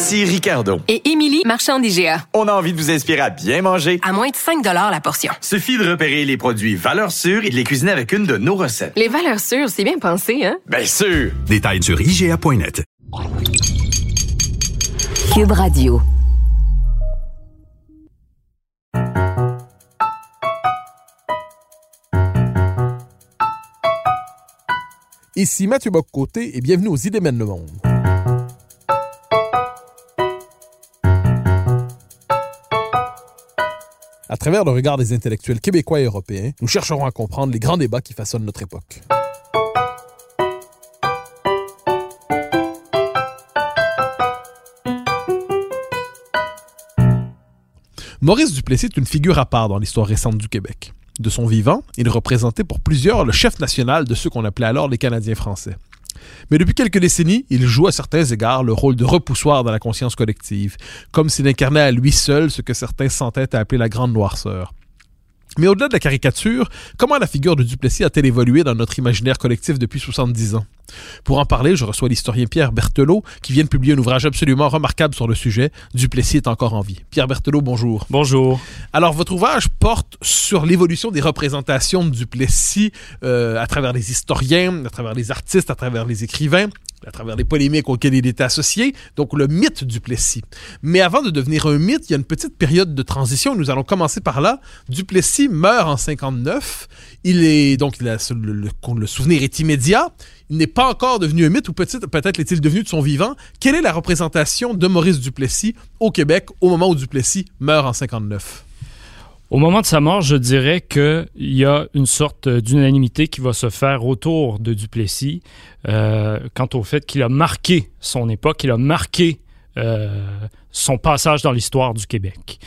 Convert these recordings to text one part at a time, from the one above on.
Ici Ricardo. Et Émilie, marchand d'IGA. On a envie de vous inspirer à bien manger. À moins de 5 la portion. Suffit de repérer les produits valeurs sûres et de les cuisiner avec une de nos recettes. Les valeurs sûres, c'est bien pensé, hein? Bien sûr! Détails sur IGA.net. Cube Radio. Ici Mathieu Boccoté et bienvenue aux Idées mènent le monde. À travers le regard des intellectuels québécois et européens, nous chercherons à comprendre les grands débats qui façonnent notre époque. Maurice Duplessis est une figure à part dans l'histoire récente du Québec. De son vivant, il représentait pour plusieurs le chef national de ceux qu'on appelait alors les Canadiens français. Mais depuis quelques décennies, il joue à certains égards le rôle de repoussoir dans la conscience collective, comme s'il incarnait à lui seul ce que certains sentaient à appeler la grande noirceur. Mais au-delà de la caricature, comment la figure de Duplessis a-t-elle évolué dans notre imaginaire collectif depuis 70 ans? Pour en parler, je reçois l'historien Pierre Berthelot, qui vient de publier un ouvrage absolument remarquable sur le sujet. Duplessis est encore en vie. Pierre Berthelot, bonjour. Bonjour. Alors, votre ouvrage porte sur l'évolution des représentations de Duplessis euh, à travers les historiens, à travers les artistes, à travers les écrivains à travers les polémiques auxquelles il était associé, donc le mythe du Plessis. Mais avant de devenir un mythe, il y a une petite période de transition, nous allons commencer par là. Duplessis meurt en 59, il est donc le, le, souvenir est immédiat, il n'est pas encore devenu un mythe, ou peut-être peut l'est-il devenu de son vivant. Quelle est la représentation de Maurice Duplessis au Québec au moment où Duplessis meurt en 59? Au moment de sa mort, je dirais qu'il y a une sorte d'unanimité qui va se faire autour de Duplessis euh, quant au fait qu'il a marqué son époque, qu'il a marqué euh, son passage dans l'histoire du Québec.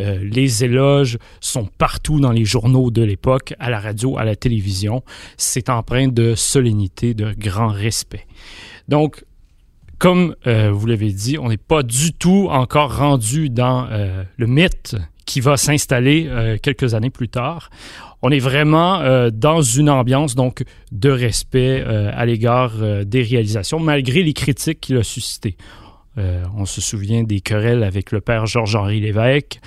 Euh, les éloges sont partout dans les journaux de l'époque, à la radio, à la télévision. C'est empreint de solennité, de grand respect. Donc, comme vous l'avez dit, on n'est pas du tout encore rendu dans le mythe qui va s'installer euh, quelques années plus tard. On est vraiment euh, dans une ambiance donc de respect euh, à l'égard des réalisations, malgré les critiques qu'il a suscitées. on se souvient des querelles avec le père Georges-Henri Lévesque.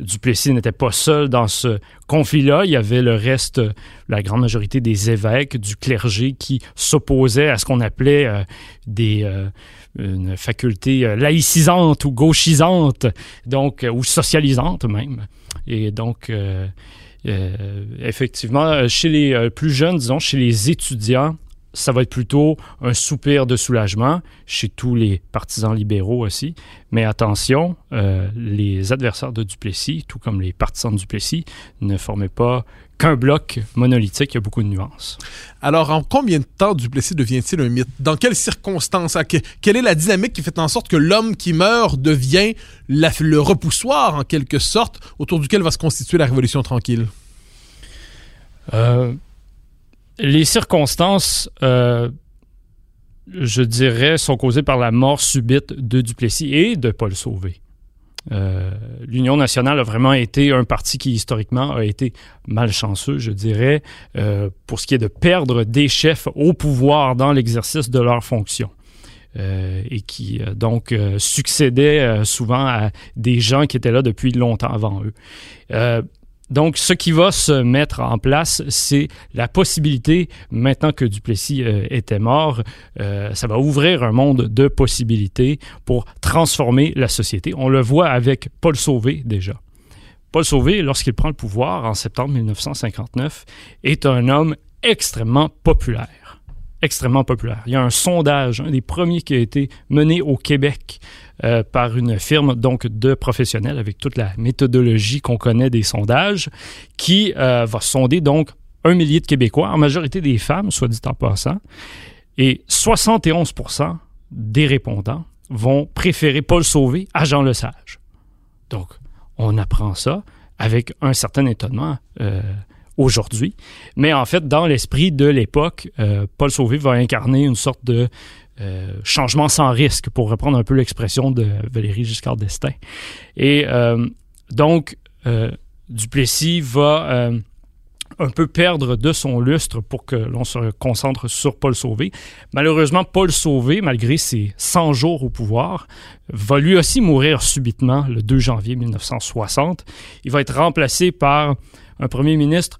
Duplessis n'était pas seul dans ce conflit-là. Il y avait le reste, la grande majorité des évêques, du clergé qui s'opposaient à ce qu'on appelait des une faculté euh, laïcisante ou gauchisante, donc, euh, ou socialisante même. Et donc, euh, effectivement, chez les plus jeunes, disons, chez les étudiants, ça va être plutôt un soupir de soulagement chez tous les partisans libéraux aussi. Mais attention, les adversaires de Duplessis, tout comme les partisans de Duplessis, ne formaient pas qu'un bloc monolithique, il y a beaucoup de nuances. Alors, en combien de temps Duplessis devient-il un mythe? Dans quelles circonstances? Quelle est la dynamique qui fait en sorte que l'homme qui meurt devient le repoussoir, en quelque sorte, autour duquel va se constituer la Révolution tranquille? Euh, les circonstances, euh, je dirais, sont causées par la mort subite de Duplessis et de Paul Sauvé. Euh, L'Union nationale a vraiment été un parti qui, historiquement, a été malchanceux, je dirais, euh, pour ce qui est de perdre des chefs au pouvoir dans l'exercice de leurs fonctions. Euh, et qui donc succédait souvent à des gens qui étaient là depuis longtemps avant eux. Donc, ce qui va se mettre en place, c'est la possibilité, maintenant que Duplessis euh, était mort, euh, ça va ouvrir un monde de possibilités pour transformer la société. On le voit avec Paul Sauvé déjà. Paul Sauvé, lorsqu'il prend le pouvoir en septembre 1959, est un homme extrêmement populaire extrêmement populaire. Il y a un sondage, un des premiers qui a été mené au Québec euh, par une firme donc de professionnels avec toute la méthodologie qu'on connaît des sondages, qui euh, va sonder donc un millier de Québécois, en majorité des femmes, soit dit en passant, et 71 des répondants vont préférer Paul Sauvé à Jean Lesage. Donc, on apprend ça avec un certain étonnement euh, aujourd'hui. Mais en fait, dans l'esprit de l'époque, Paul Sauvé va incarner une sorte de euh, changement sans risque, pour reprendre un peu l'expression de Valérie Giscard d'Estaing. Et euh, donc, euh, Duplessis va un peu perdre de son lustre pour que l'on se concentre sur Paul Sauvé. Malheureusement, Paul Sauvé, malgré ses 100 jours au pouvoir, va lui aussi mourir subitement le 2 janvier 1960. Il va être remplacé par un premier ministre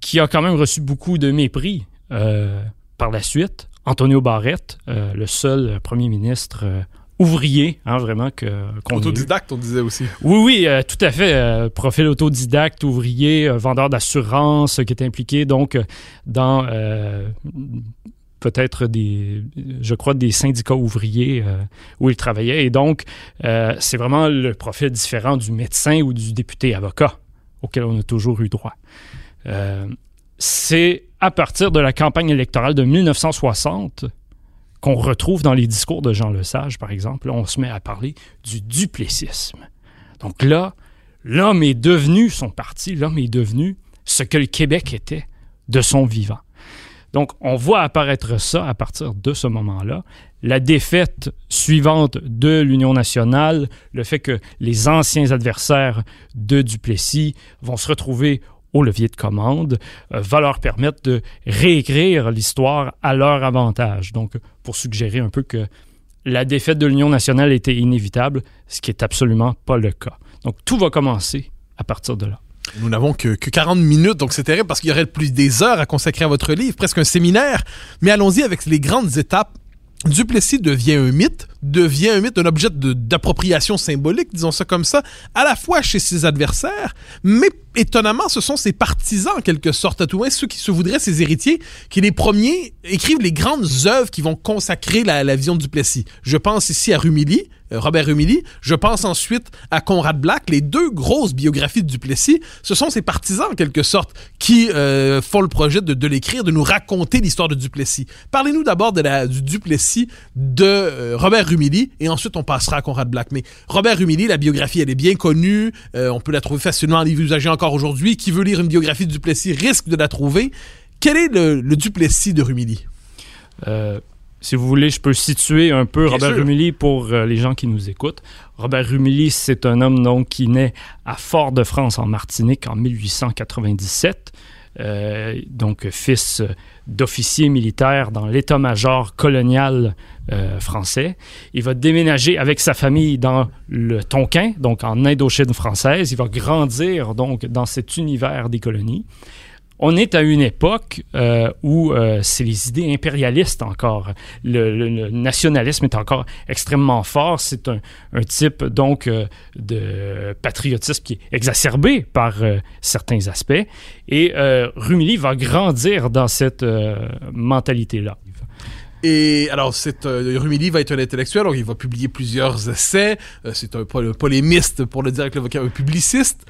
qui a quand même reçu beaucoup de mépris par la suite. Antonio Barrette, euh, le seul premier ministre euh, ouvrier, hein, vraiment que. Autodidacte, on disait aussi. Oui, oui, euh, tout à fait. euh, profil autodidacte, ouvrier, euh, vendeur d'assurance, euh, qui est impliqué donc euh, dans euh, peut-être des, je crois, des syndicats ouvriers euh, où il travaillait. Et donc, euh, c'est vraiment le profil différent du médecin ou du député avocat auquel on a toujours eu droit. C'est à partir de la campagne électorale de 1960 qu'on retrouve dans les discours de Jean Lesage, par exemple. On se met à parler du duplessisme. Donc là, l'homme est devenu son parti, l'homme est devenu ce que le Québec était de son vivant. Donc, on voit apparaître ça à partir de ce moment-là. La défaite suivante de l'Union nationale, le fait que les anciens adversaires de Duplessis vont se retrouver au levier de commande, euh, va leur permettre de réécrire l'histoire à leur avantage. Donc, pour suggérer un peu que la défaite de l'Union nationale était inévitable, ce qui est absolument pas le cas. Donc, tout va commencer à partir de là. Nous n'avons que, que 40 minutes, donc c'est terrible parce qu'il y aurait plus des heures à consacrer à votre livre, presque un séminaire. Mais allons-y avec les grandes étapes. Duplessis devient un mythe, devient un mythe, un objet d'appropriation symbolique, disons ça comme ça, à la fois chez ses adversaires, mais étonnamment, ce sont ses partisans, en quelque sorte, à tout moins ceux qui se voudraient ses héritiers, qui les premiers écrivent les grandes œuvres qui vont consacrer la, vision de Duplessis. Je pense ici à Rumilly, euh, Robert Rumilly. Je pense ensuite à Conrad Black. Les deux grosses biographies de Duplessis, ce sont ses partisans, en quelque sorte, qui euh, font le projet de, l'écrire, de nous raconter l'histoire de Duplessis. Parlez-nous d'abord du Duplessis de euh, Robert Rumilly, et ensuite on passera à Conrad Black. Mais Robert Rumilly, la biographie, elle est bien connue. Euh, on peut la trouver facilement en livre usagé encore aujourd'hui. Qui veut lire une biographie de Duplessis risque de la trouver. Quel est le, le Duplessis de Rumilly? Euh, si vous voulez, je peux situer un peu Bien Robert sûr. Rumilly pour euh, les gens qui nous écoutent. Robert Rumilly, c'est un homme donc qui naît à Fort-de-France en Martinique en 1897. Euh, donc fils d'officier militaire dans l'état-major colonial euh, français. Il va déménager avec sa famille dans le Tonkin, donc en Indochine française. Il va grandir donc dans cet univers des colonies. On est à une époque euh, où euh, c'est les idées impérialistes encore. Le, nationalisme est encore extrêmement fort. C'est un, type donc euh, de patriotisme qui est exacerbé par certains aspects. Et Rumilly va grandir dans cette mentalité-là. Et alors, c'est euh, Rumilly va être un intellectuel, il va publier plusieurs essais. C'est un, pol- polémiste, pour le dire avec le vocabulaire, un publiciste.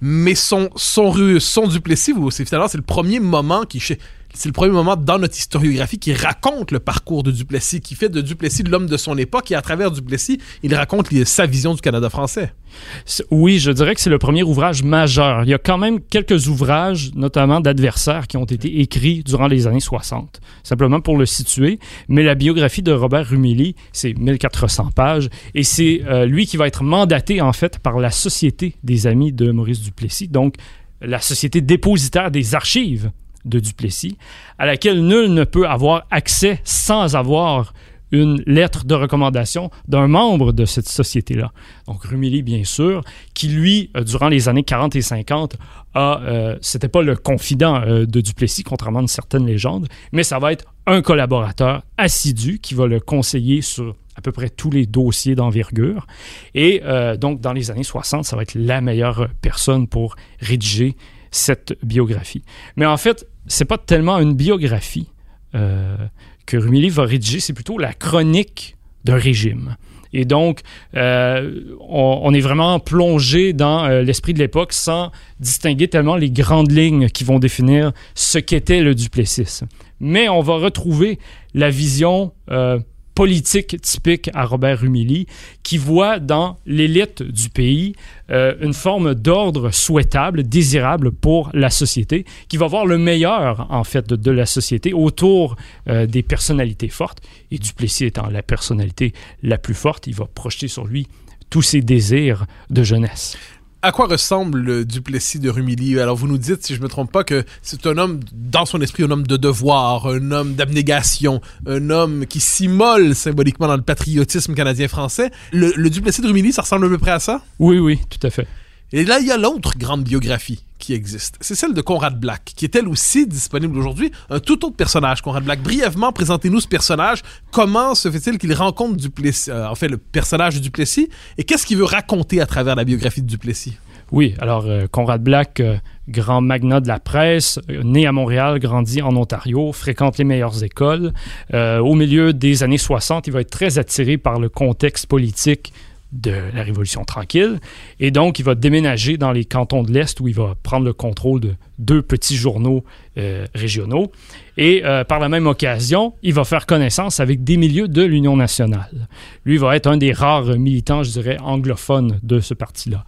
Mais son, son, ru- son Duplessis, vous- c'est finalement, c'est le premier moment qui, c'est le premier moment dans notre historiographie qui raconte le parcours de Duplessis, qui fait de Duplessis l'homme de son époque, et à travers Duplessis, il raconte sa vision du Canada français. Oui, je dirais que c'est le premier ouvrage majeur. Il y a quand même quelques ouvrages, notamment d'adversaires, qui ont été écrits durant les années 60, simplement pour le situer. Mais la biographie de Robert Rumilly, c'est 1400 pages, et c'est euh, lui qui va être mandaté, en fait, par la Société des Amis de Maurice Duplessis, donc la société dépositaire des archives de Duplessis, à laquelle nul ne peut avoir accès sans avoir une lettre de recommandation d'un membre de cette société-là. Donc Rumilly, bien sûr, qui lui, euh, durant les années 40 et 50, a, euh, c'était pas le confident euh, de Duplessis, contrairement à une certaine légende, mais ça va être un collaborateur assidu qui va le conseiller sur à peu près tous les dossiers d'envergure. Et euh, donc, dans les années 60, ça va être la meilleure personne pour rédiger cette biographie. Mais en fait, c'est pas tellement une biographie que Rumilly va rédiger, c'est plutôt la chronique d'un régime. Et donc, euh, on, est vraiment plongé dans euh, l'esprit de l'époque sans distinguer tellement les grandes lignes qui vont définir ce qu'était le duplessisme. Mais on va retrouver la vision euh, politique typique à Robert Rumilly, qui voit dans l'élite du pays euh, une forme d'ordre souhaitable, désirable pour la société, qui va voir le meilleur, en fait, de, de la société autour euh, des personnalités fortes. Et Duplessis étant la personnalité la plus forte, il va projeter sur lui tous ses désirs de jeunesse. À quoi ressemble le Duplessis de Rumilly? Alors vous nous dites, si je me trompe pas, que c'est un homme dans son esprit, un homme de devoir, un homme d'abnégation, un homme qui s'immole symboliquement dans le patriotisme canadien-français. Le, le Duplessis de Rumilly, ça ressemble à peu près à ça? Oui, oui, tout à fait. Et là, il y a l'autre grande biographie qui existe. C'est celle de Conrad Black, qui est elle aussi disponible aujourd'hui. Un tout autre personnage, Conrad Black. Brièvement, présentez-nous ce personnage. Comment se fait-il qu'il rencontre Duplessis, euh, en fait, le personnage de Duplessis, et qu'est-ce qu'il veut raconter à travers la biographie de Duplessis? Oui, alors euh, Conrad Black, euh, grand magnat de la presse, né à Montréal, grandi en Ontario, fréquente les meilleures écoles. Au milieu des années 60, il va être très attiré par le contexte politique de la Révolution tranquille. Et donc, il va déménager dans les cantons de l'Est où il va prendre le contrôle de deux petits journaux euh, régionaux. Et euh, par la même occasion, il va faire connaissance avec des milieux de l'Union nationale. Lui va être un des rares militants, je dirais, anglophones de ce parti-là.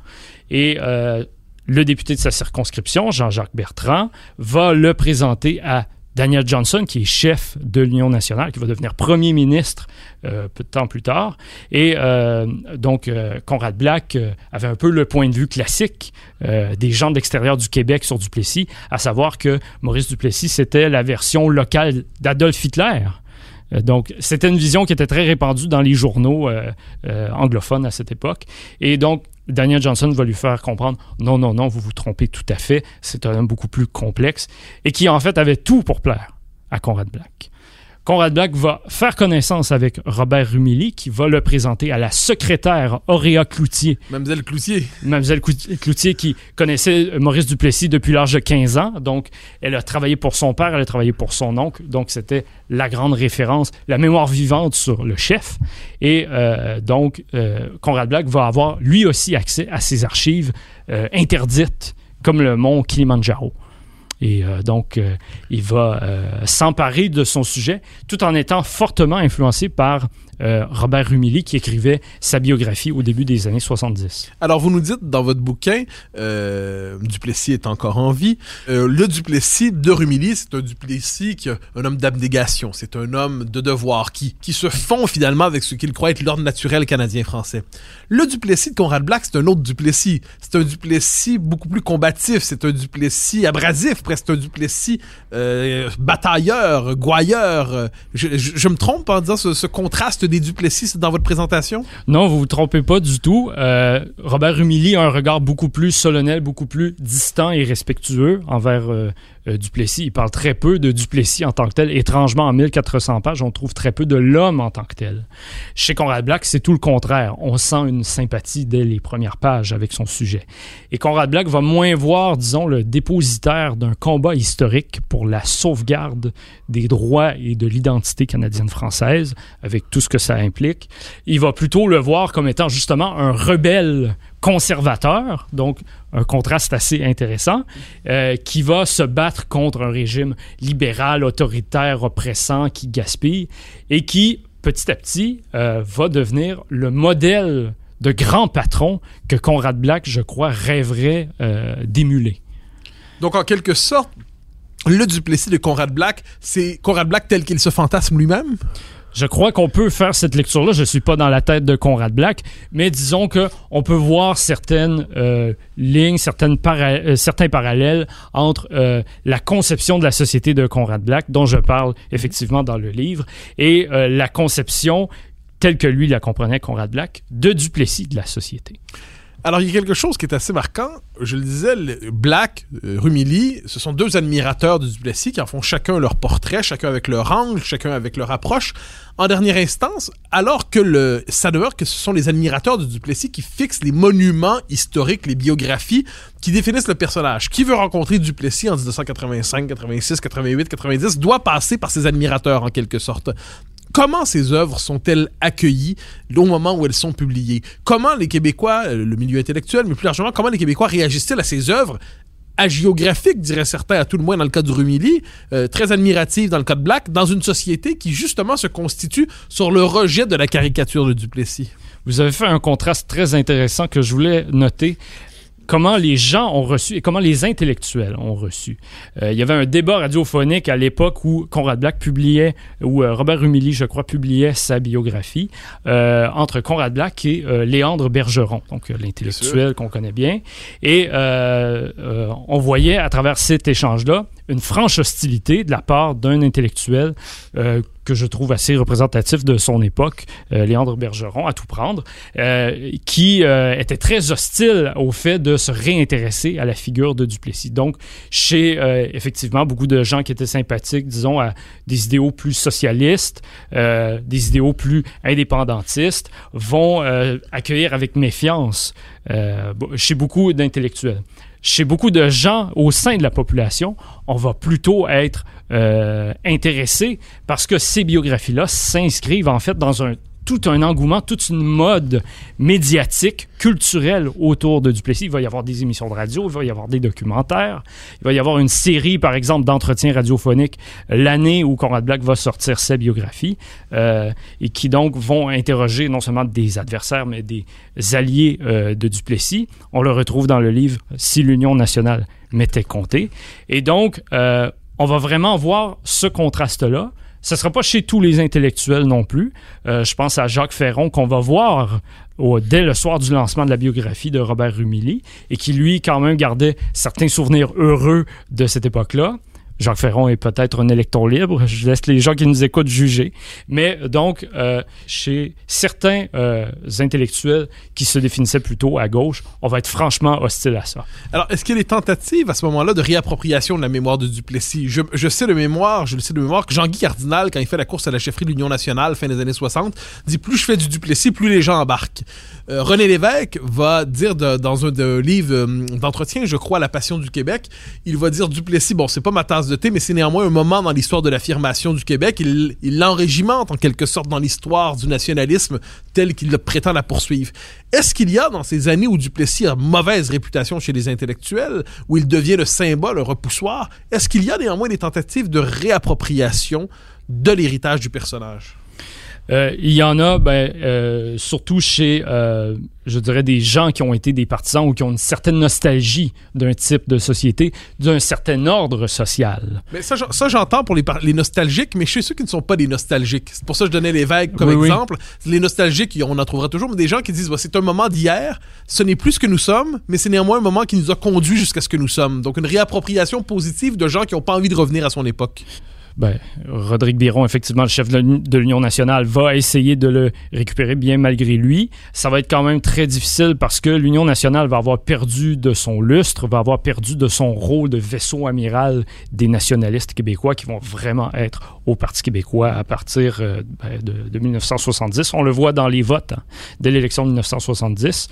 Et euh, le député de sa circonscription, Jean-Jacques Bertrand, va le présenter à Daniel Johnson, qui est chef de l'Union nationale, qui va devenir premier ministre euh, peu de temps plus tard. Et euh, donc, euh, Conrad Black avait un peu le point de vue classique des gens de l'extérieur du Québec sur Duplessis, à savoir que Maurice Duplessis, c'était la version locale d'Adolf Hitler. Euh, Donc, c'était une vision qui était très répandue dans les journaux euh, euh, anglophones à cette époque. Et donc, Daniel Johnson va lui faire comprendre non, non, non, vous vous trompez tout à fait. C'est un homme beaucoup plus complexe et qui, en fait, avait tout pour plaire à Conrad Black. Conrad Black va faire connaissance avec Robert Rumilly, qui va le présenter à la secrétaire Auréa Cloutier, Mademoiselle Cloutier. Mademoiselle Clout- Cloutier qui connaissait Maurice Duplessis depuis l'âge de 15 ans. Donc, elle a travaillé pour son père, elle a travaillé pour son oncle. Donc, c'était la grande référence, la mémoire vivante sur le chef. Et euh, donc, euh, Conrad Black va avoir lui aussi accès à ces archives euh, interdites, comme le mont Kilimanjaro. Et euh, donc, euh, il va euh, s'emparer de son sujet tout en étant fortement influencé par euh, Robert Rumilly qui écrivait sa biographie au début des années 70. Alors, vous nous dites dans votre bouquin, euh, Duplessis est encore en vie. Euh, le Duplessis de Rumilly, c'est un Duplessis qui est un homme d'abnégation. C'est un homme de devoir qui, qui se fond finalement avec ce qu'il croit être l'ordre naturel canadien-français. Le Duplessis de Conrad Black, c'est un autre Duplessis. C'est un Duplessis beaucoup plus combatif. C'est un Duplessis abrasif, presque un Duplessis batailleur, gouailleur. Je me trompe en disant ce, ce contraste des Duplessis dans votre présentation? Non, vous vous trompez pas du tout. Euh, Robert Rumilly a un regard beaucoup plus solennel, beaucoup plus distant et respectueux envers euh, Duplessis. Il parle très peu de Duplessis en tant que tel. Étrangement, en 1400 pages, on trouve très peu de l'homme en tant que tel. Chez Conrad Black, c'est tout le contraire. On sent une sympathie dès les premières pages avec son sujet. Et Conrad Black va moins voir, disons, le dépositaire d'un combat historique pour la sauvegarde des droits et de l'identité canadienne-française, avec tout ce que ça implique. Il va plutôt le voir comme étant justement un rebelle conservateur, donc un contraste assez intéressant, euh, qui va se battre contre un régime libéral, autoritaire, oppressant, qui gaspille, et qui, petit à petit, euh, va devenir le modèle de grand patron que Conrad Black, je crois, rêverait euh, d'émuler. Donc, en quelque sorte, le Duplessis de Conrad Black, c'est Conrad Black tel qu'il se fantasme lui-même? Je crois qu'on peut faire cette lecture-là. Je ne suis pas dans la tête de Conrad Black, mais disons que on peut voir certaines euh, lignes, certaines euh, certains parallèles entre euh, la conception de la société de Conrad Black, dont je parle effectivement dans le livre, et la conception telle que lui la comprenait Conrad Black de Duplessis de la société. Alors, il y a quelque chose qui est assez marquant. Je le disais, Black, euh, Rumilly, ce sont deux admirateurs de Duplessis qui en font chacun leur portrait, chacun avec leur angle, chacun avec leur approche. En dernière instance, alors que le, ça demeure que ce sont les admirateurs de Duplessis qui fixent les monuments historiques, les biographies qui définissent le personnage. Qui veut rencontrer Duplessis en 1985, 86, 88, 90 doit passer par ses admirateurs en quelque sorte. Comment ces œuvres sont-elles accueillies au moment où elles sont publiées? Comment les Québécois, euh, le milieu intellectuel, mais plus largement, comment les Québécois réagissent-ils à ces œuvres agiographique, dirait certains, à tout le moins dans le cas de Rumilly, euh, très admirative dans le cas de Black, dans une société qui justement se constitue sur le rejet de la caricature de Duplessis? Vous avez fait un contraste très intéressant que je voulais noter comment les gens ont reçu et comment les intellectuels ont reçu. Euh, il y avait un débat radiophonique à l'époque où Conrad Black publiait, où euh, Robert Rumilly, je crois, publiait sa biographie euh, entre Conrad Black et Léandre Bergeron, donc l'intellectuel qu'on connaît bien. Et on voyait à travers cet échange-là une franche hostilité de la part d'un intellectuel que je trouve assez représentatif de son époque, euh, Léandre Bergeron, à tout prendre, euh, qui euh, était très hostile au fait de se réintéresser à la figure de Duplessis. Donc, chez euh, effectivement beaucoup de gens qui étaient sympathiques, disons, à des idéaux plus socialistes, des idéaux plus indépendantistes, vont accueillir avec méfiance chez beaucoup d'intellectuels chez beaucoup de gens au sein de la population, on va plutôt être euh, intéressé parce que ces biographies-là s'inscrivent en fait dans un tout un engouement, toute une mode médiatique, culturelle autour de Duplessis. Il va y avoir des émissions de radio, il va y avoir des documentaires, il va y avoir une série, par exemple, d'entretiens radiophoniques l'année où Conrad Black va sortir sa biographie euh, et qui donc vont interroger non seulement des adversaires, mais des alliés euh, de Duplessis. On le retrouve dans le livre Si l'Union nationale m'était comptée. Et donc, euh, on va vraiment voir ce contraste-là. Ce ne sera pas chez tous les intellectuels non plus. Euh, je pense à Jacques Ferron qu'on va voir dès le soir du lancement de la biographie de Robert Rumilly et qui, lui, quand même gardait certains souvenirs heureux de cette époque-là. Jacques Ferron est peut-être un électon libre. Je laisse les gens qui nous écoutent juger. Mais donc, euh, chez certains euh, intellectuels qui se définissaient plutôt à gauche, on va être franchement hostile à ça. Alors, est-ce qu'il y a des tentatives à ce moment-là de réappropriation de la mémoire de Duplessis? Je, sais de mémoire, je le sais de mémoire, que Jean-Guy Cardinal, quand il fait la course à la chefferie de l'Union nationale, fin des années 60, dit plus je fais du Duplessis, plus les gens embarquent. Euh, René Lévesque va dire dans un livre euh, d'entretien, je crois, La Passion du Québec, il va dire Duplessis, bon, c'est pas ma tasse mais c'est néanmoins un moment dans l'histoire de l'affirmation du Québec. Il l'enrégimente en quelque sorte dans l'histoire du nationalisme tel qu'il le prétend la poursuivre. Est-ce qu'il y a dans ces années où Duplessis a mauvaise réputation chez les intellectuels, où il devient le symbole, un repoussoir, est-ce qu'il y a néanmoins des tentatives de réappropriation de l'héritage du personnage? Euh, il y en a, ben, euh, surtout chez, euh, je dirais, des gens qui ont été des partisans ou qui ont une certaine nostalgie d'un type de société, d'un certain ordre social. Mais ça, ça, j'entends pour les, nostalgiques, mais chez ceux qui ne sont pas des nostalgiques. C'est pour ça que je donnais les vagues comme Oui, oui. exemple. Les nostalgiques, on en trouvera toujours, mais des gens qui disent, bah, c'est un moment d'hier, ce n'est plus ce que nous sommes, mais c'est néanmoins un moment qui nous a conduit jusqu'à ce que nous sommes. Donc une réappropriation positive de gens qui n'ont pas envie de revenir à son époque. Ben, Rodrigue Biron, effectivement, le chef de l'Uni- de l'Union nationale, va essayer de le récupérer bien malgré lui. Ça va être quand même très difficile parce que l'Union nationale va avoir perdu de son lustre, va avoir perdu de son rôle de vaisseau amiral des nationalistes québécois qui vont vraiment être au Parti québécois à partir euh, ben, de, de 1970. On le voit dans les votes hein, de l'élection de 1970.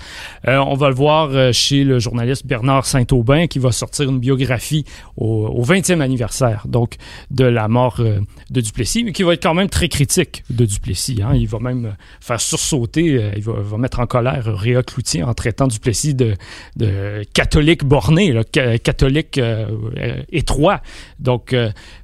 Euh, on va le voir euh, chez le journaliste Bernard Saint-Aubin qui va sortir une biographie au, au 20e anniversaire donc de la mort de Duplessis, mais qui va être quand même très critique de Duplessis. hein. Il va même faire sursauter, il va, mettre en colère Réa Cloutier en traitant Duplessis de, catholique borné, catholique étroit. Donc,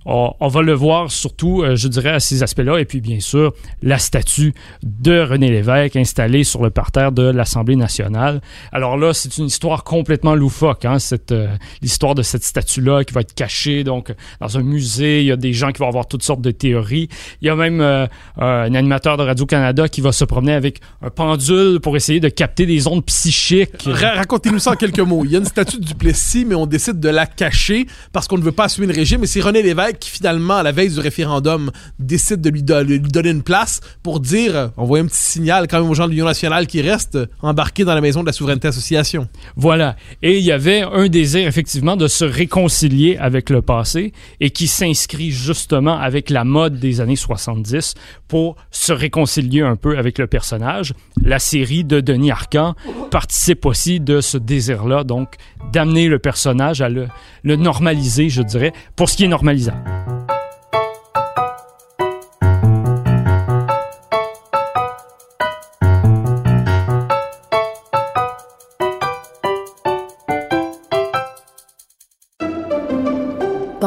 on, on va le voir surtout, euh, je dirais, à ces aspects-là. Et puis, bien sûr, la statue de René Lévesque installée sur le parterre de l'Assemblée nationale. Alors là, c'est une histoire complètement loufoque, hein, cette, euh, l'histoire de cette statue-là qui va être cachée donc dans un musée. Il y a des gens qui vont avoir toutes sortes de théories. Il y a même euh, un animateur de Radio-Canada qui va se promener avec un pendule pour essayer de capter des ondes psychiques. Ra- Racontez-nous ça en quelques mots. Il y a une statue de Duplessis, mais on décide de la cacher parce qu'on ne veut pas assumer le régime. Et c'est René Lévesque qui, finalement, à la veille du référendum, décide de lui, do- lui donner une place pour dire, euh, envoyer un petit signal quand même aux gens de l'Union nationale qui restent embarqués dans la maison de la Souveraineté Association. Voilà. Et il y avait un désir, effectivement, de se réconcilier avec le passé et qui s'inscrit justement avec la mode des années 70 pour se réconcilier un peu avec le personnage. La série de Denis Arcand participe aussi de ce désir-là, donc d'amener le personnage à le, le normaliser, je dirais, pour ce qui est normalisable.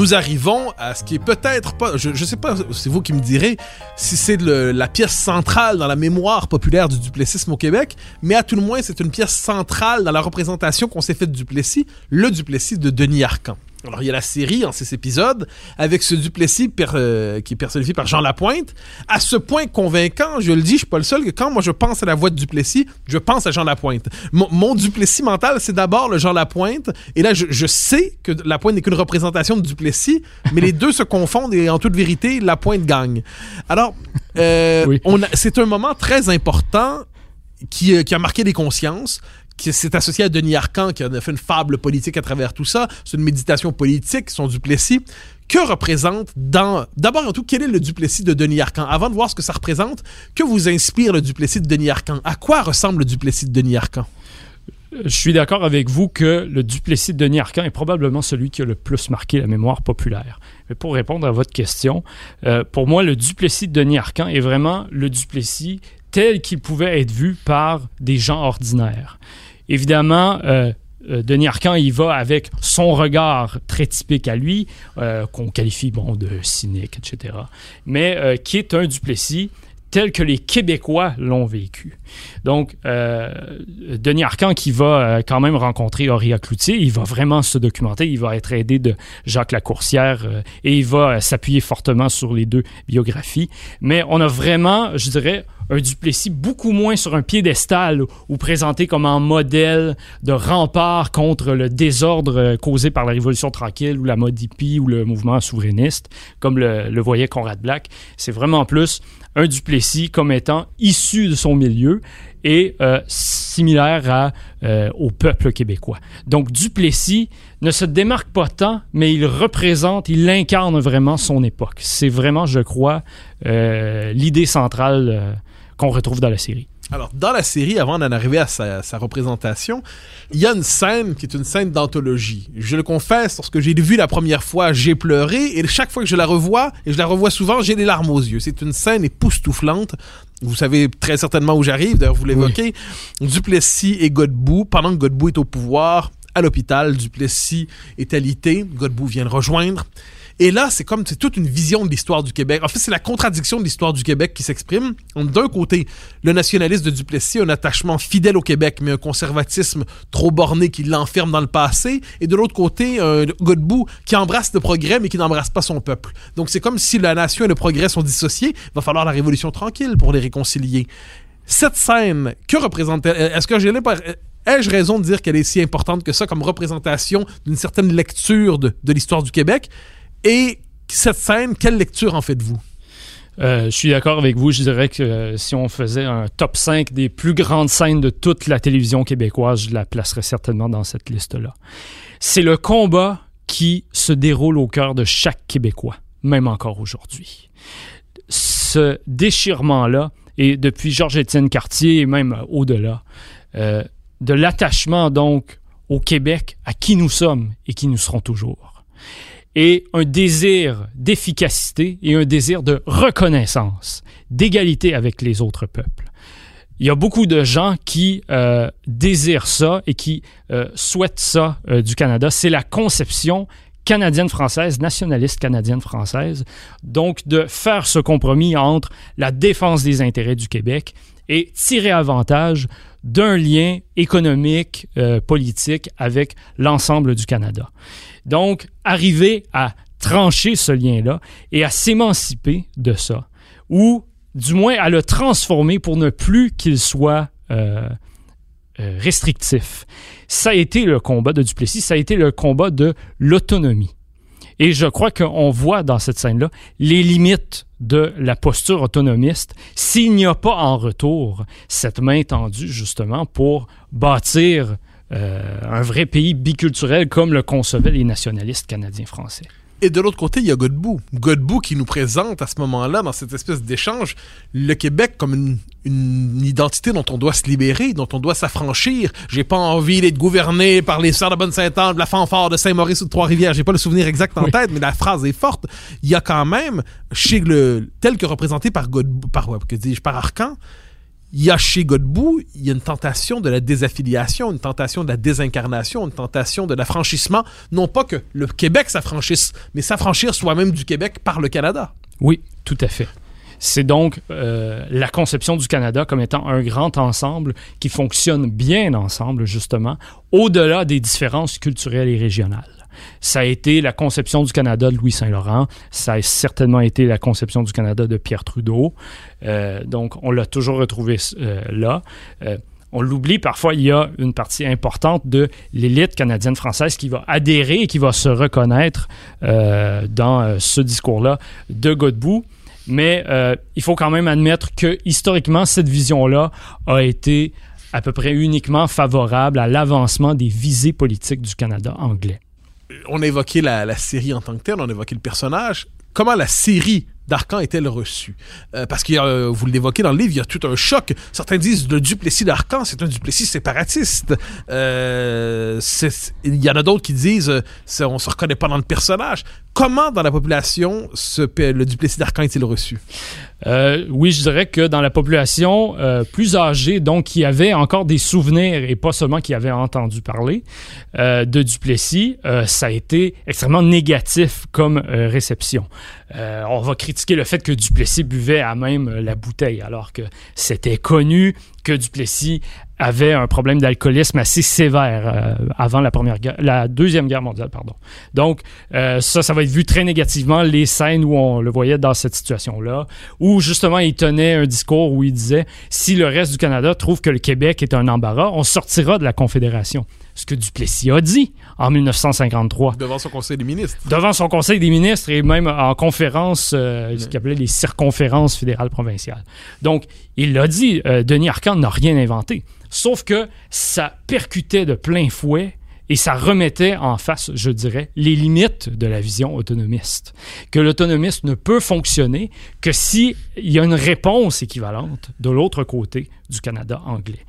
nous arrivons à ce qui est peut-être pas, je, je sais pas, c'est vous qui me direz si c'est la pièce centrale dans la mémoire populaire du duplessisme au Québec, mais à tout le moins c'est une pièce centrale dans la représentation qu'on s'est faite du Duplessis, le Duplessis de Denis Arcan. Alors il y a la série en six épisodes avec ce Duplessis per- euh, qui est personnifié par Jean Lapointe, à ce point convaincant, je le dis, je suis pas le seul que quand moi je pense à la voix de Duplessis, je pense à Jean Lapointe. Mon, mon Duplessis mental, c'est d'abord le Jean Lapointe, et là je, je sais que Lapointe n'est qu'une représentation de Duplessis, mais les deux se confondent et en toute vérité, Lapointe gagne. Alors, euh, Oui. c'est un moment très important qui, euh, qui a marqué des consciences, qui s'est associé à Denis Arcan, qui a fait une fable politique à travers tout ça. C'est une méditation politique, son Duplessis. Que représente dans... D'abord et tout, quel est le Duplessis de Denis Arcan? Avant de voir ce que ça représente, que vous inspire le Duplessis de Denis Arcan? À quoi ressemble le Duplessis de Denis Arcan? Je suis d'accord avec vous que le Duplessis de Denis Arcan est probablement celui qui a le plus marqué la mémoire populaire. Mais pour répondre à votre question, euh, pour moi, le Duplessis de Denis Arcan est vraiment le Duplessis tel qu'il pouvait être vu par des gens ordinaires. Évidemment, euh, euh, Denis Arcan, il va avec son regard très typique à lui, euh, qu'on qualifie de cynique, etc., mais qui est un Duplessis tel que les Québécois l'ont vécu. Donc, Denis Arcan qui va quand même rencontrer Auréa Cloutier, il va vraiment se documenter, il va être aidé de Jacques Lacourcière et il va s'appuyer fortement sur les deux biographies. Mais on a vraiment, je dirais, un Duplessis beaucoup moins sur un piédestal ou présenté comme un modèle de rempart contre le désordre euh, causé par la Révolution tranquille ou la mode hippie ou le mouvement souverainiste, comme le, voyait Conrad Black. C'est vraiment plus un Duplessis comme étant issu de son milieu et euh, similaire euh, au peuple québécois. Donc Duplessis ne se démarque pas tant, mais il représente, il incarne vraiment son époque. C'est vraiment, je crois, l'idée centrale qu'on retrouve dans la série. Alors, dans la série, avant d'en arriver à sa, sa représentation, il y a une scène qui est une scène d'anthologie. Je le confesse, lorsque j'ai vu la première fois, j'ai pleuré, et chaque fois que je la revois, et je la revois souvent, j'ai des larmes aux yeux. C'est une scène époustouflante. Vous savez très certainement où j'arrive, d'ailleurs vous l'évoquez. Duplessis et Godbout, pendant que Godbout est au pouvoir, à l'hôpital, Duplessis est alité, Godbout vient le rejoindre. Et là, c'est comme, c'est toute une vision de l'histoire du Québec. En fait, c'est la contradiction de l'histoire du Québec qui s'exprime. D'un côté, le nationalisme de Duplessis, un attachement fidèle au Québec, mais un conservatisme trop borné qui l'enferme dans le passé. Et de l'autre côté, un Godbout qui embrasse le progrès, mais qui n'embrasse pas son peuple. Donc, c'est comme si la nation et le progrès sont dissociés. Il va falloir la révolution tranquille pour les réconcilier. Cette scène, que représente-t-elle? Est-ce que l'impression... Ai-je raison de dire qu'elle est si importante que ça comme représentation d'une certaine lecture de, de l'histoire du Québec? Et cette scène, quelle lecture en faites-vous? Euh, je suis d'accord avec vous. Je dirais que euh, si on faisait un top 5 des plus grandes scènes de toute la télévision québécoise, je la placerais certainement dans cette liste-là. C'est le combat qui se déroule au cœur de chaque Québécois, même encore aujourd'hui. Ce déchirement-là, et depuis Georges-Étienne Cartier et même euh, au-delà, de l'attachement donc au Québec, à qui nous sommes et qui nous serons toujours et un désir d'efficacité et un désir de reconnaissance, d'égalité avec les autres peuples. Il y a beaucoup de gens qui euh, désirent ça et qui euh, souhaitent ça euh, du Canada. C'est la conception canadienne-française, nationaliste canadienne-française, donc de faire ce compromis entre la défense des intérêts du Québec et tirer avantage d'un lien économique, euh, politique avec l'ensemble du Canada. Donc, arriver à trancher ce lien-là et à s'émanciper de ça, ou du moins à le transformer pour ne plus qu'il soit euh, euh, restrictif. Ça a été le combat de Duplessis, ça a été le combat de l'autonomie. Et je crois qu'on voit dans cette scène-là les limites de la posture autonomiste s'il n'y a pas en retour cette main tendue justement pour bâtir un vrai pays biculturel comme le concevaient les nationalistes canadiens-français. Et de l'autre côté, il y a Godbout. Godbout qui nous présente à ce moment-là, dans cette espèce d'échange, le Québec comme une, une, identité dont on doit se libérer, dont on doit s'affranchir. J'ai pas envie d'être gouverné par les Sœurs de Bonne-Sainte-Anne, la fanfare de Saint-Maurice ou de Trois-Rivières. J'ai pas le souvenir exact en Oui. tête, mais la phrase est forte. Il y a quand même, chez le, tel que représenté par Godbout, par, que dis-je, par Arcan, il y a chez Godbout, il y a une tentation de la désaffiliation, une tentation de la désincarnation, une tentation de l'affranchissement. Non pas que le Québec s'affranchisse, mais s'affranchir soi-même du Québec par le Canada. Oui, tout à fait. C'est donc euh, la conception du Canada comme étant un grand ensemble qui fonctionne bien ensemble, justement, au-delà des différences culturelles et régionales. Ça a été la conception du Canada de Louis Saint-Laurent. Ça a certainement été la conception du Canada de Pierre Trudeau. Euh, donc, on l'a toujours retrouvé euh, là. Euh, on l'oublie parfois, il y a une partie importante de l'élite canadienne-française qui va adhérer et qui va se reconnaître dans ce discours-là de Godbout. Mais il faut quand même admettre que historiquement, cette vision-là a été à peu près uniquement favorable à l'avancement des visées politiques du Canada anglais. On a évoqué la, série en tant que telle, on a évoqué le personnage. Comment la série d'Arcan est-elle reçue? Euh, parce que euh, vous l'évoquez dans le livre, il y a tout un choc. Certains disent le Duplessis d'Arcan, c'est un Duplessis séparatiste. Euh, il y en a d'autres qui disent on se reconnaît pas dans le personnage. Comment dans la population le Duplessis d'Arcan est-il reçu? Euh, oui, je dirais que dans la population euh, plus âgée, donc qui avait encore des souvenirs et pas seulement qui avait entendu parler euh, de Duplessis, ça a été extrêmement négatif comme réception. On va critiquer le fait que Duplessis buvait à même la bouteille, alors que c'était connu que Duplessis avait un problème d'alcoolisme assez sévère euh, avant la première guerre, la deuxième guerre mondiale, pardon. Donc euh, ça, ça va être vu très négativement les scènes où on le voyait dans cette situation-là, où justement il tenait un discours où il disait si le reste du Canada trouve que le Québec est un embarras, on sortira de la Confédération. Ce que Duplessis a dit en 1953 Devant son conseil des ministres. devant son conseil des ministres et même en conférence, euh, ce qu'il appelait les circonférences fédérales provinciales. Donc, il l'a dit, euh, Denis Arcand n'a rien inventé. Sauf que ça percutait de plein fouet et ça remettait en face, je dirais, les limites de la vision autonomiste. Que l'autonomiste ne peut fonctionner que s'il y a une réponse équivalente de l'autre côté du Canada anglais.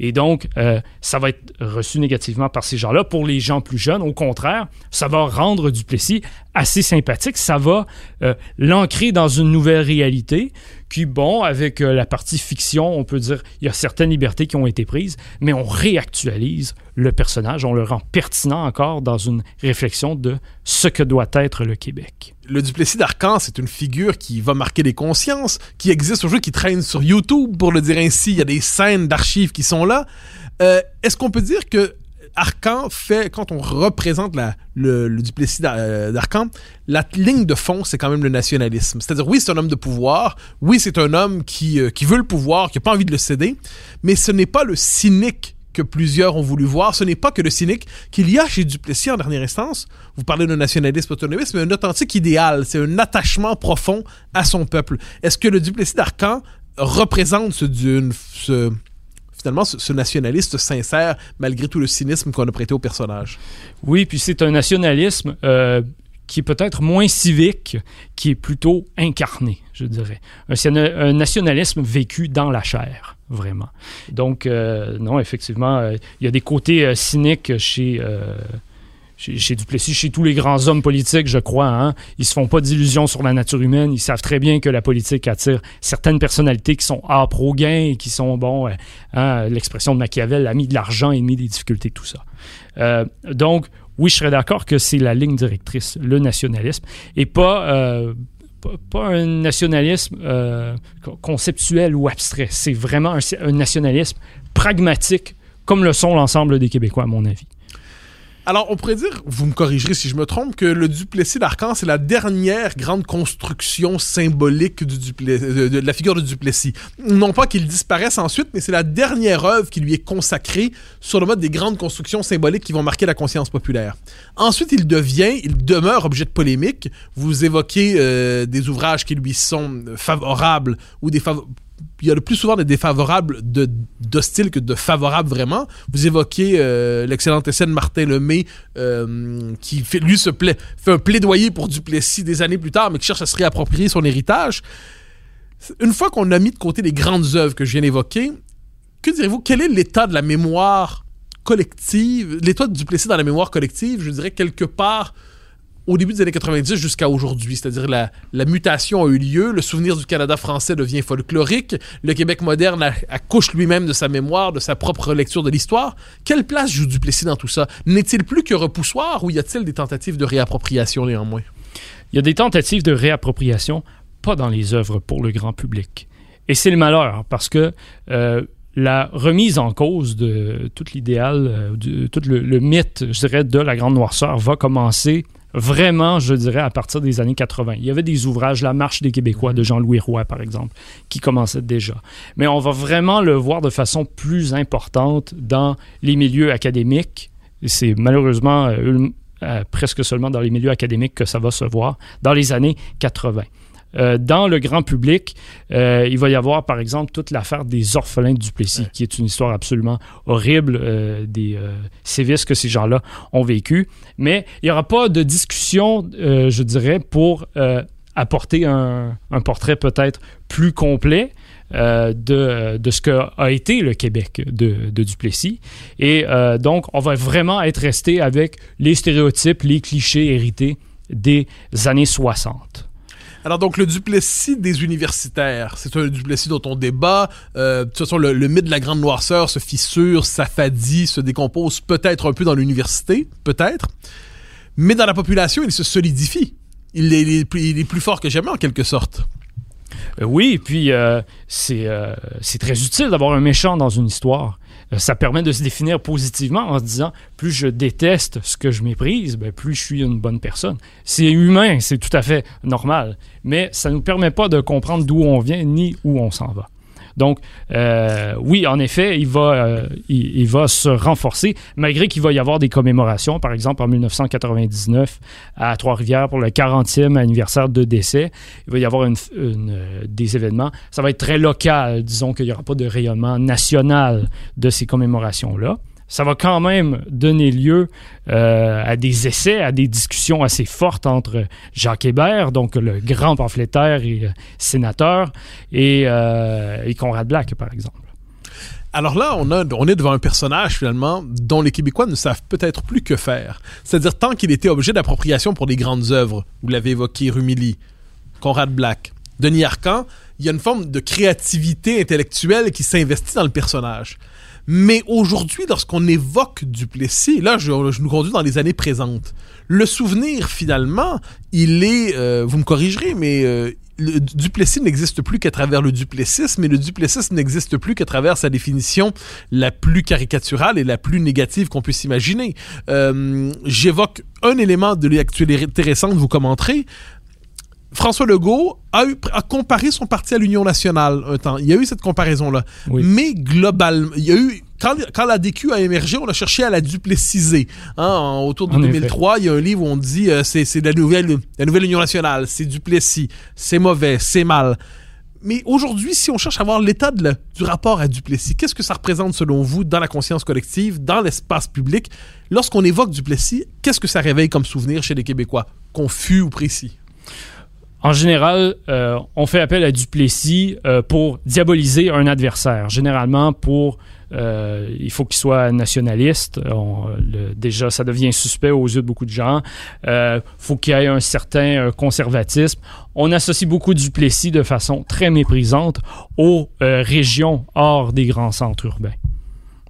Et donc, euh, ça va être reçu négativement par ces gens-là. Pour les gens plus jeunes, au contraire, ça va rendre Duplessis assez sympathique. Ça va euh, l'ancrer dans une nouvelle réalité qui, bon, avec euh, la partie fiction, on peut dire il y a certaines libertés qui ont été prises, mais on réactualise le personnage, on le rend pertinent encore dans une réflexion de ce que doit être le Québec. le Duplessis d'Arcan, c'est une figure qui va marquer des consciences, qui existe aujourd'hui, qui traîne sur YouTube, pour le dire ainsi. Il y a des scènes d'archives qui sont là. Euh, Est-ce qu'on peut dire que Arcan fait, quand on représente le, le Duplessis euh, d'Arcan, la ligne de fond, c'est quand même le nationalisme. C'est-à-dire, oui, c'est un homme de pouvoir, oui, c'est un homme qui, euh, qui veut le pouvoir, qui n'a pas envie de le céder, mais ce n'est pas le cynique que plusieurs ont voulu voir. Ce n'est pas que le cynique qu'il y a chez Duplessis en dernière instance. Vous parlez d'un nationalisme autonomiste, mais un authentique idéal. C'est un attachement profond à son peuple. Est-ce que le Duplessis d'Arcan représente ce, ce- finalement ce, nationaliste sincère malgré tout le cynisme qu'on a prêté au personnage? Oui, puis c'est un nationalisme euh, qui est peut-être moins civique, qui est plutôt incarné, je dirais. Un, un nationalisme vécu dans la chair, vraiment. Donc, euh, non, effectivement, euh, il y a des côtés cyniques chez, chez, chez Duplessis, chez tous les grands hommes politiques, je crois. Hein. Ils se font pas d'illusions sur la nature humaine. Ils savent très bien que la politique attire certaines personnalités qui sont âpres au gain et qui sont, bon, euh, hein, l'expression de Machiavel, ami de l'argent, ennemi des difficultés, tout ça. Euh, donc, oui, je serais d'accord que c'est la ligne directrice, le nationalisme, et pas, euh, pas, un nationalisme euh, co- conceptuel ou abstrait. C'est vraiment un nationalisme pragmatique, comme le sont l'ensemble des Québécois, à mon avis. Alors, on pourrait dire, vous me corrigerez si je me trompe, que le Duplessis d'Arcan, c'est la dernière grande construction symbolique de, la figure de Duplessis. Non pas qu'il disparaisse ensuite, mais c'est la dernière œuvre qui lui est consacrée sur le mode des grandes constructions symboliques qui vont marquer la conscience populaire. Ensuite, il devient, il demeure objet de polémique. Vous évoquez euh, des ouvrages qui lui sont favorables ou des fav- il y a le plus souvent des défavorables de d'hostiles que de favorables vraiment. Vous évoquez euh, l'excellent de Martin Lemay euh, qui fait, lui se plaît, fait un plaidoyer pour Duplessis des années plus tard, mais qui cherche à se réapproprier son héritage. Une fois qu'on a mis de côté les grandes œuvres que je viens d'évoquer, que direz-vous? Quel est l'état de la mémoire collective, l'état de Duplessis dans la mémoire collective? Je dirais quelque part au début des années 90 jusqu'à aujourd'hui. C'est-à-dire la, la mutation a eu lieu, le souvenir du Canada français devient folklorique, le Québec moderne accouche lui-même de sa mémoire, de sa propre lecture de l'histoire. Quelle place joue Duplessis dans tout ça? N'est-il plus que repoussoir ou y a-t-il des tentatives de réappropriation néanmoins? Il y a des tentatives de réappropriation, pas dans les œuvres pour le grand public. Et c'est le malheur, parce que euh, la remise en cause de tout l'idéal, euh, du- tout le, mythe, je dirais, de la grande noirceur va commencer vraiment, je dirais, à partir des années 80. Il y avait des ouvrages, La Marche des Québécois de Jean-Louis Roy, par exemple, qui commençaient déjà. Mais on va vraiment le voir de façon plus importante dans les milieux académiques. C'est malheureusement euh, euh, presque seulement dans les milieux académiques que ça va se voir, dans les années 80. Euh, dans le grand public, euh, il va y avoir, par exemple, toute l'affaire des orphelins de Duplessis, qui est une histoire absolument horrible euh, des sévices que ces gens-là ont vécu. Mais il n'y aura pas de discussion, je dirais, pour apporter un, un portrait peut-être plus complet euh, de, de ce que a été le Québec de, de Duplessis. Et euh, donc, on va vraiment être resté avec les stéréotypes, les clichés hérités des années 60. Alors donc le Duplessis des universitaires, c'est un Duplessis dont on débat. Euh, de toute façon, le, mythe de la grande noirceur se fissure, s'affadit, se décompose peut-être un peu dans l'université, peut-être, mais dans la population, il se solidifie. Il est, plus, fort que jamais en quelque sorte. Euh, oui, puis euh, c'est euh, c'est très utile d'avoir un méchant dans une histoire. Euh, ça permet de se définir positivement en se disant plus je déteste ce que je méprise, ben, plus je suis une bonne personne. C'est humain, c'est tout à fait normal, mais ça ne nous permet pas de comprendre d'où on vient ni où on s'en va. Donc, euh, oui, en effet, il va, euh, il, va se renforcer, malgré qu'il va y avoir des commémorations. Par exemple, en 1999, à Trois-Rivières, pour le 40e anniversaire de décès, il va y avoir euh, des événements. Ça va être très local. Disons qu'il n'y aura pas de rayonnement national de ces commémorations-là. Ça va quand même donner lieu euh, à des essais, à des discussions assez fortes entre Jacques Hébert, donc le grand pamphlétaire et euh, sénateur, et, euh, et Conrad Black, par exemple. Alors là, on, on est devant un personnage finalement dont les Québécois ne savent peut-être plus que faire. C'est-à-dire tant qu'il était objet d'appropriation pour des grandes œuvres, vous l'avez évoqué, Rumilly, Conrad Black, Denis Arcan, il y a une forme de créativité intellectuelle qui s'investit dans le personnage. Mais aujourd'hui, lorsqu'on évoque Duplessis, là, je, nous conduis dans les années présentes. Le souvenir, finalement, il est, euh, vous me corrigerez, mais euh, le Duplessis n'existe plus qu'à travers le duplessisme, et le duplessisme n'existe plus qu'à travers sa définition la plus caricaturale et la plus négative qu'on puisse imaginer. Euh, J'évoque un élément de l'actualité récente, vous commenterez. François Legault a, eu, a, comparé son parti à l'Union nationale un temps. Il y a eu cette comparaison-là. Oui. Mais globalement, il y a eu. Quand, quand, la DQ a émergé, on a cherché à la duplessiser. Hein, autour de en 2003, effet. il y a un livre où on dit euh, c'est la nouvelle, la nouvelle Union nationale, c'est Duplessis, c'est mauvais, c'est mal. Mais aujourd'hui, si on cherche à voir l'état du rapport à Duplessis, qu'est-ce que ça représente selon vous dans la conscience collective, dans l'espace public? Lorsqu'on évoque Duplessis, qu'est-ce que ça réveille comme souvenir chez les Québécois, confus ou précis? En général, euh, on fait appel à Duplessis euh, pour diaboliser un adversaire. Généralement, pour euh, il faut qu'il soit nationaliste. Déjà, ça devient suspect aux yeux de beaucoup de gens. Il faut qu'il y ait un certain conservatisme. On associe beaucoup Duplessis de façon très méprisante aux régions hors des grands centres urbains.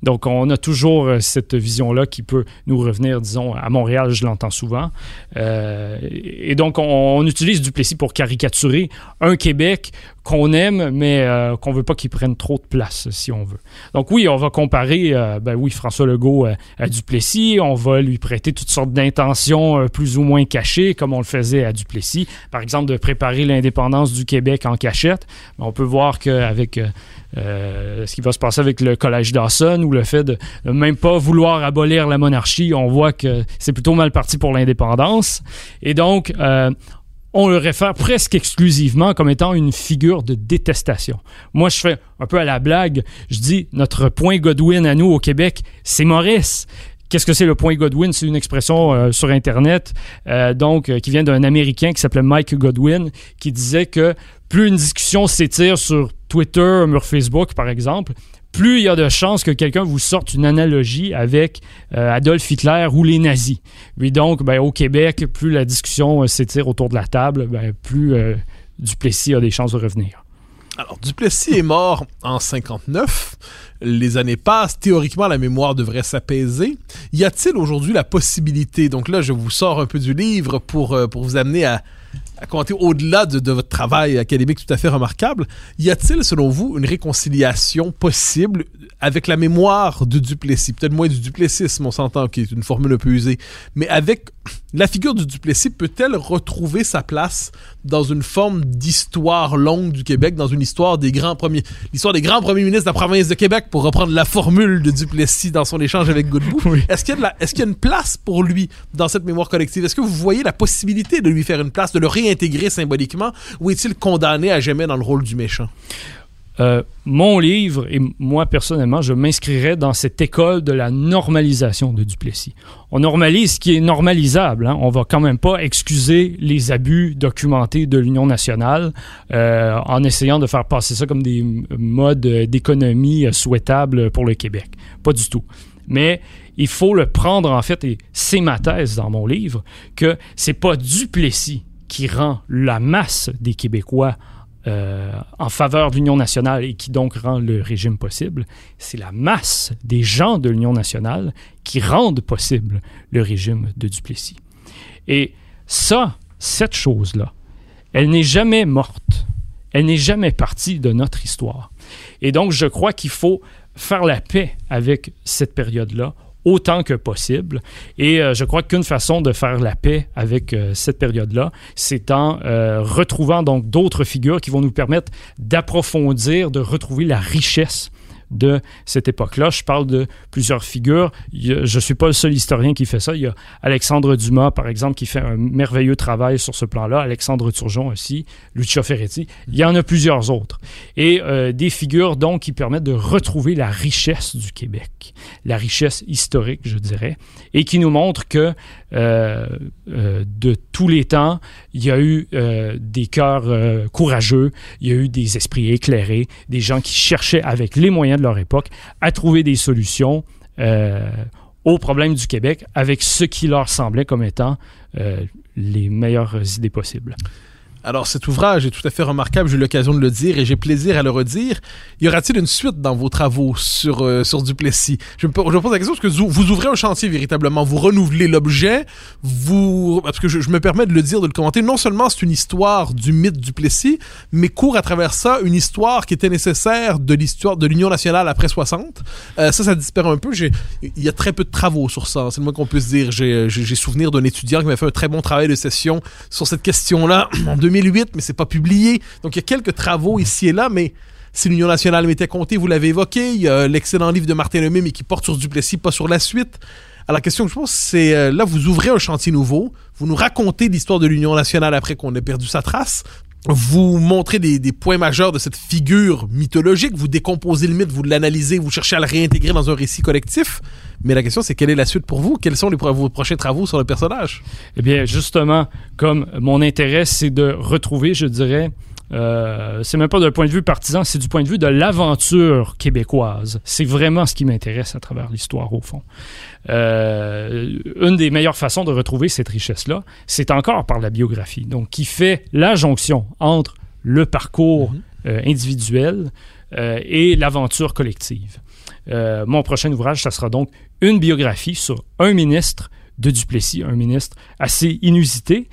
Donc, on a toujours euh, cette vision-là qui peut nous revenir, disons, à Montréal, je l'entends souvent. Euh, et donc, on, on, utilise Duplessis pour caricaturer un Québec qu'on aime, mais euh, qu'on veut pas qu'il prenne trop de place, si on veut. Donc oui, on va comparer, euh, ben oui, François Legault à Duplessis. On va lui prêter toutes sortes d'intentions euh, plus ou moins cachées, comme on le faisait à Duplessis. Par exemple, de préparer l'indépendance du Québec en cachette. On peut voir qu'avec euh, ce qui va se passer avec le collège Dawson ou le fait de, de même pas vouloir abolir la monarchie, on voit que c'est plutôt mal parti pour l'indépendance. Et donc, on le réfère presque exclusivement comme étant une figure de détestation. Moi, je fais un peu à la blague, je dis notre point Godwin à nous au Québec, c'est Maurice. Qu'est-ce que c'est le point Godwin? C'est une expression euh, sur Internet, euh, donc, euh, qui vient d'un Américain qui s'appelait Mike Godwin, qui disait que plus une discussion s'étire sur Twitter, mur Facebook, par exemple, plus il y a de chances que quelqu'un vous sorte une analogie avec euh, Adolf Hitler ou les nazis. Et donc, ben, au Québec, plus la discussion euh, s'étire autour de la table, ben, plus euh, Duplessis a des chances de revenir. Alors, Duplessis est mort en 59. Les années passent. Théoriquement, la mémoire devrait s'apaiser. Y a-t-il aujourd'hui la possibilité, donc là, je vous sors un peu du livre pour, pour vous amener à, au-delà de, votre travail académique tout à fait remarquable, y a-t-il, selon vous, une réconciliation possible avec la mémoire de Duplessis? Peut-être moins du duplessisme, on s'entend, qui est une formule un peu usée, mais avec la figure du Duplessis peut-elle retrouver sa place dans une forme d'histoire longue du Québec, dans une histoire des grands premiers, l'histoire des grands premiers ministres de la province de Québec, pour reprendre la formule de Duplessis dans son échange avec Godbout? Oui. Est-ce qu'il y, est qu'il y a une place pour lui dans cette mémoire collective? Est-ce que vous voyez la possibilité de lui faire une place, de le réintégrer symboliquement, ou est-il condamné à jamais dans le rôle du méchant? Euh, mon livre, et moi personnellement, je m'inscrirais dans cette école de la normalisation de Duplessis. On normalise ce qui est normalisable. Hein. On va quand même pas excuser les abus documentés de l'Union nationale euh, en essayant de faire passer ça comme des modes d'économie souhaitables pour le Québec. Pas du tout. Mais il faut le prendre en fait, et c'est ma thèse dans mon livre, que c'est pas Duplessis qui rend la masse des Québécois euh, en faveur de l'Union nationale et qui donc rend le régime possible, c'est la masse des gens de l'Union nationale qui rendent possible le régime de Duplessis. Et ça, cette chose-là, elle n'est jamais morte. Elle n'est jamais partie de notre histoire. Et donc, je crois qu'il faut faire la paix avec cette période-là autant que possible. Et euh, je crois qu'une façon de faire la paix avec euh, cette période-là, c'est en euh, retrouvant donc d'autres figures qui vont nous permettre d'approfondir, de retrouver la richesse de cette époque-là. Je parle de plusieurs figures. je ne suis pas le seul historien qui fait ça. Il y a Alexandre Dumas, par exemple, qui fait un merveilleux travail sur ce plan-là. Alexandre Turgeon aussi, Lucia Ferretti. Il y en a plusieurs autres. Et euh, des figures, donc, qui permettent de retrouver la richesse du Québec, la richesse historique, je dirais, et qui nous montrent que euh, euh, de tous les temps, il y a eu euh, des cœurs courageux, il y a eu des esprits éclairés, des gens qui cherchaient avec les moyens de leur époque à trouver des solutions aux problèmes du Québec avec ce qui leur semblait comme étant les meilleures idées possibles. Alors cet ouvrage est tout à fait remarquable, j'ai eu l'occasion de le dire et j'ai plaisir à le redire. Y aura-t-il une suite dans vos travaux sur, euh, sur Duplessis? Je me, pose la question parce que vous, ouvrez un chantier véritablement, vous renouvelez l'objet, parce que je, me permets de le dire, de le commenter. Non seulement c'est une histoire du mythe Duplessis, mais court à travers ça une histoire qui était nécessaire de l'histoire de l'Union nationale après 60. Euh, ça, ça disparaît un peu. Il y a très peu de travaux sur ça, c'est le moins qu'on puisse dire. J'ai souvenir d'un étudiant qui m'a fait un très bon travail de session sur cette question-là en 2008, mais c'est pas publié. Donc il y a quelques travaux ici et là, mais si l'Union nationale m'était comptée, vous l'avez évoqué, il y a l'excellent livre de Martin Lemay, mais qui porte sur Duplessis, pas sur la suite. Alors la question que je pose, c'est euh, là, vous ouvrez un chantier nouveau, vous nous racontez l'histoire de l'Union nationale après qu'on ait perdu sa trace, vous montrez des, points majeurs de cette figure mythologique, vous décomposez le mythe, vous l'analysez, vous cherchez à le réintégrer dans un récit collectif. Mais la question, c'est quelle est la suite pour vous? Quels sont les, vos prochains travaux sur le personnage? Eh bien, justement, comme mon intérêt, c'est de retrouver, je dirais, euh, c'est même pas d'un point de vue partisan, c'est du point de vue de l'aventure québécoise. C'est vraiment ce qui m'intéresse à travers l'histoire, au fond. Euh, une des meilleures façons de retrouver cette richesse-là, c'est encore par la biographie. Donc, qui fait la jonction entre le parcours mm -hmm. euh, individuelle euh, et l'aventure collective. Mon prochain ouvrage, ça sera donc une biographie sur un ministre de Duplessis, un ministre assez inusité,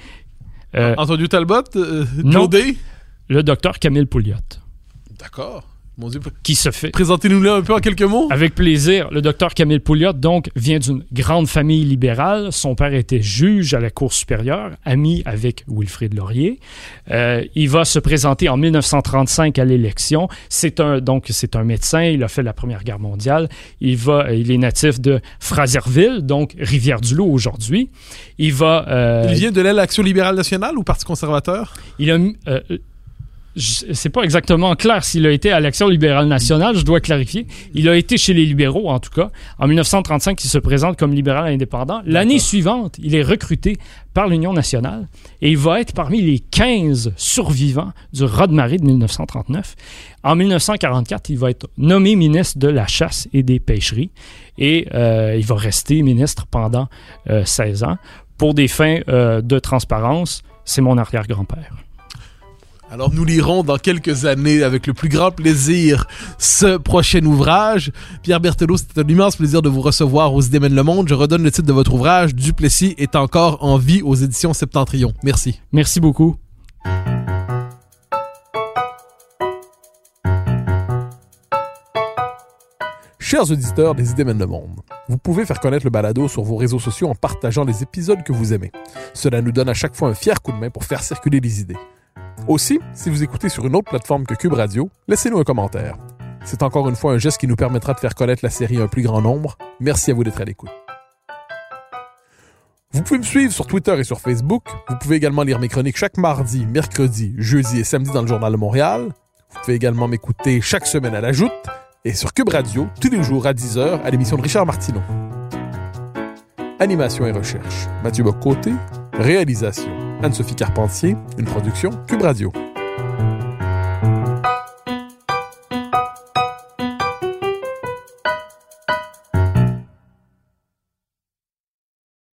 Antonio Talbot, Non. Claudé? Le docteur Camille Pouliot, D'accord. Mon Dieu. qui se fait Présentez-nous-le un peu en quelques mots. Avec plaisir. Le docteur Camille Pouliot, donc, vient d'une grande famille libérale. Son père était juge à la Cour supérieure, ami avec Wilfrid Laurier. Euh, il va se présenter en 1935 à l'élection. C'est un, donc, c'est un médecin. Il a fait la Première Guerre mondiale. Il va, il est natif de Fraserville, donc Rivière-du-Loup aujourd'hui. Il va, euh, Il vient de l'aile Action libérale nationale ou Parti conservateur? il a, euh, c'est pas exactement clair s'il a été à l'Action libérale nationale, je dois clarifier. Il a été chez les libéraux, en tout cas. En 1935, il se présente comme libéral indépendant. L'année suivante, il est recruté par l'Union nationale et il va être parmi les 15 survivants du raz-de-marée de 1939. En 1944, il va être nommé ministre de la Chasse et des Pêcheries et euh, il va rester ministre pendant euh, 16 ans. Pour des fins euh, de transparence, c'est mon arrière-grand-père. Alors nous lirons dans quelques années avec le plus grand plaisir ce prochain ouvrage. Pierre Berthelot, c'était un immense plaisir de vous recevoir aux Idées mènent le monde. Je redonne le titre de votre ouvrage, Duplessis est encore en vie aux éditions Septentrion. Merci. Merci beaucoup. Chers auditeurs des Idées mènent le monde, vous pouvez faire connaître le balado sur vos réseaux sociaux en partageant les épisodes que vous aimez. Cela nous donne à chaque fois un fier coup de main pour faire circuler les idées. Aussi, si vous écoutez sur une autre plateforme que Cube Radio, laissez-nous un commentaire. C'est encore une fois un geste qui nous permettra de faire connaître la série à un plus grand nombre. Merci à vous d'être à l'écoute. Vous pouvez me suivre sur Twitter et sur Facebook. Vous pouvez également lire mes chroniques chaque mardi, mercredi, jeudi et samedi dans le Journal de Montréal. Vous pouvez également m'écouter chaque semaine à la Joute et sur Cube Radio tous les jours à 10h à l'émission de Richard Martineau. Animation et recherche, Mathieu Bocoté. Réalisation, Anne-Sophie Carpentier. Une production Cube Radio.